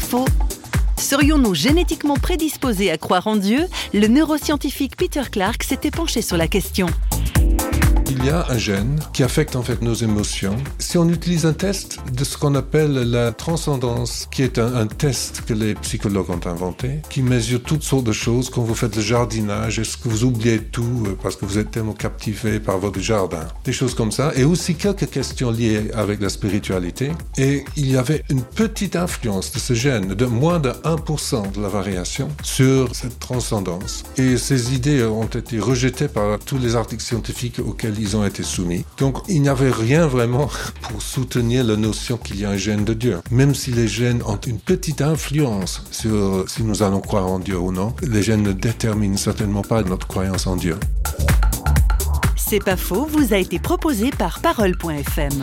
faux. Serions-nous génétiquement prédisposés à croire en Dieu? Le neuroscientifique Peter Clark s'était penché sur la question. Il y a un gène qui affecte en fait nos émotions. Si on utilise un test de ce qu'on appelle la transcendance, qui est un, test que les psychologues ont inventé, qui mesure toutes sortes de choses quand vous faites le jardinage, est-ce que vous oubliez tout euh, parce que vous êtes tellement captivé par votre jardin, des choses comme ça, et aussi quelques questions liées avec la spiritualité. Et il y avait une petite influence de ce gène, de moins de 1% de la variation sur cette transcendance. Et ces idées ont été rejetées par tous les articles scientifiques ils ont été soumis. Donc il n'y avait rien vraiment pour soutenir la notion qu'il y a un gène de Dieu. Même si les gènes ont une petite influence sur si nous allons croire en Dieu ou non, les gènes ne déterminent certainement pas notre croyance en Dieu. C'est pas faux, vous a été proposé par parole.fm.